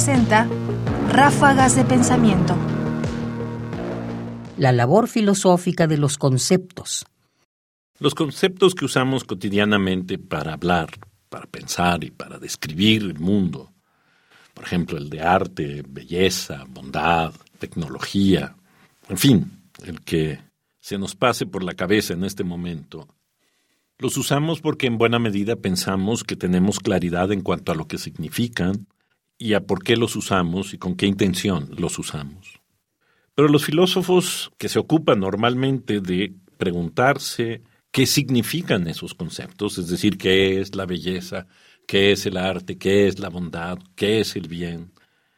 presenta Ráfagas de Pensamiento. La labor filosófica de los conceptos. Los conceptos que usamos cotidianamente para hablar, para pensar y para describir el mundo, por ejemplo el de arte, belleza, bondad, tecnología, en fin, el que se nos pase por la cabeza en este momento, los usamos porque en buena medida pensamos que tenemos claridad en cuanto a lo que significan y a por qué los usamos y con qué intención los usamos. Pero los filósofos que se ocupan normalmente de preguntarse qué significan esos conceptos, es decir, qué es la belleza, qué es el arte, qué es la bondad, qué es el bien,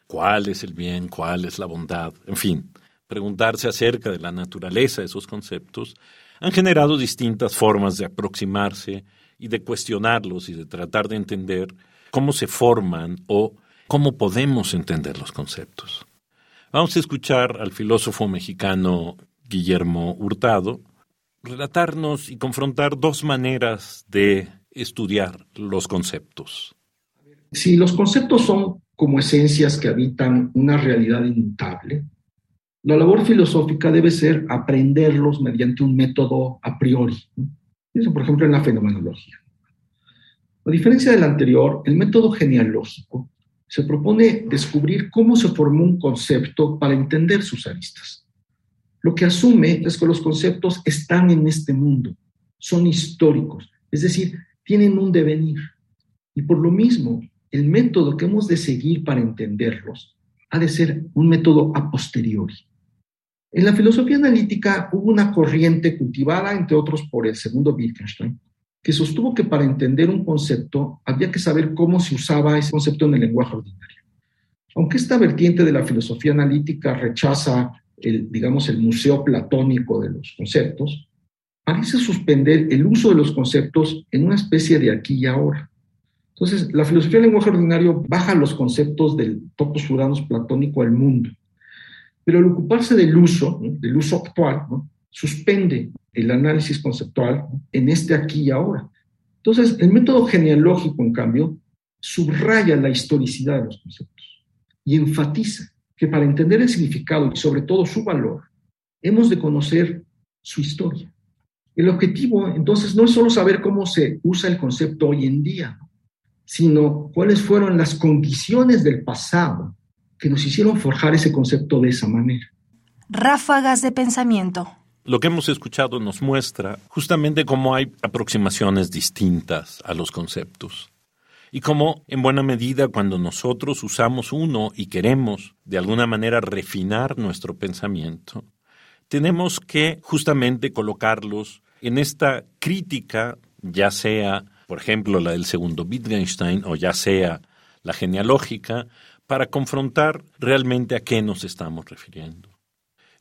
cuál es el bien, cuál es la bondad, en fin, preguntarse acerca de la naturaleza de esos conceptos, han generado distintas formas de aproximarse y de cuestionarlos y de tratar de entender cómo se forman o cómo podemos entender los conceptos. Vamos a escuchar al filósofo mexicano Guillermo Hurtado relatarnos y confrontar dos maneras de estudiar los conceptos. Si los conceptos son como esencias que habitan una realidad inmutable, la labor filosófica debe ser aprenderlos mediante un método a priori. Por ejemplo, en la fenomenología. A diferencia del anterior, el método genealógico se propone descubrir cómo se formó un concepto para entender sus aristas. Lo que asume es que los conceptos están en este mundo, son históricos, es decir, tienen un devenir. Y por lo mismo, el método que hemos de seguir para entenderlos ha de ser un método a posteriori. En la filosofía analítica hubo una corriente cultivada, entre otros, por el segundo Wittgenstein, que sostuvo que para entender un concepto había que saber cómo se usaba ese concepto en el lenguaje ordinario. Aunque esta vertiente de la filosofía analítica rechaza el, digamos, el museo platónico de los conceptos, parece suspender el uso de los conceptos en una especie de aquí y ahora. Entonces, la filosofía del lenguaje ordinario baja los conceptos del topos uranos platónico al mundo pero al ocuparse del uso, del uso actual, suspende el análisis conceptual en este aquí y ahora. Entonces, el método genealógico, en cambio, subraya la historicidad de los conceptos y enfatiza que para entender el significado y sobre todo su valor, hemos de conocer su historia. El objetivo, entonces, no es solo saber cómo se usa el concepto hoy en día, sino cuáles fueron las condiciones del pasado que nos hicieron forjar ese concepto de esa manera. Ráfagas de pensamiento. Lo que hemos escuchado nos muestra justamente cómo hay aproximaciones distintas a los conceptos y cómo, en buena medida, cuando nosotros usamos uno y queremos de alguna manera refinar nuestro pensamiento, tenemos que justamente colocarlos en esta crítica, ya sea, por ejemplo, la del segundo Wittgenstein o ya sea la genealógica, para confrontar realmente a qué nos estamos refiriendo.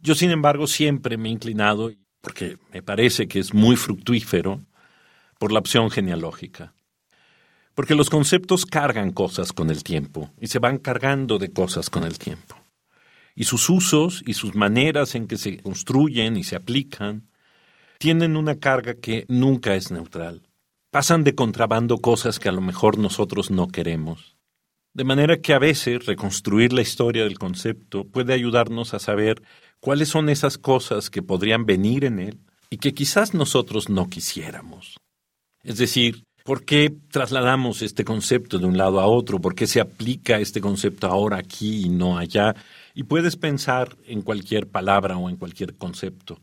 Yo, sin embargo, siempre me he inclinado, porque me parece que es muy fructífero, por la opción genealógica. Porque los conceptos cargan cosas con el tiempo y se van cargando de cosas con el tiempo. Y sus usos y sus maneras en que se construyen y se aplican tienen una carga que nunca es neutral. Pasan de contrabando cosas que a lo mejor nosotros no queremos de manera que a veces reconstruir la historia del concepto puede ayudarnos a saber cuáles son esas cosas que podrían venir en él y que quizás nosotros no quisiéramos. Es decir, ¿por qué trasladamos este concepto de un lado a otro? ¿Por qué se aplica este concepto ahora aquí y no allá? Y puedes pensar en cualquier palabra o en cualquier concepto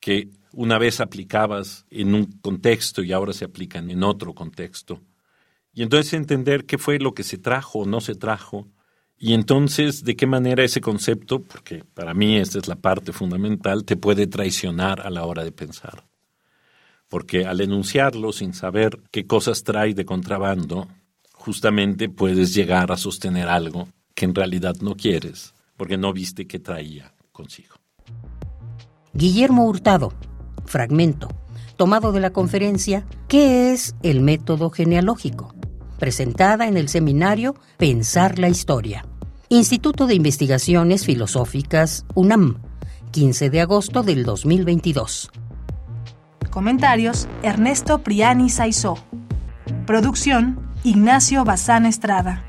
que una vez aplicabas en un contexto y ahora se aplican en otro contexto. Y entonces entender qué fue lo que se trajo o no se trajo. Y entonces de qué manera ese concepto, porque para mí esta es la parte fundamental, te puede traicionar a la hora de pensar. Porque al enunciarlo sin saber qué cosas trae de contrabando, justamente puedes llegar a sostener algo que en realidad no quieres, porque no viste qué traía consigo. Guillermo Hurtado, fragmento, tomado de la conferencia ¿Qué es el método genealógico? Presentada en el seminario Pensar la Historia. Instituto de Investigaciones Filosóficas UNAM, 15 de agosto del 2022. Comentarios: Ernesto Priani Saizó. Producción: Ignacio Bazán Estrada.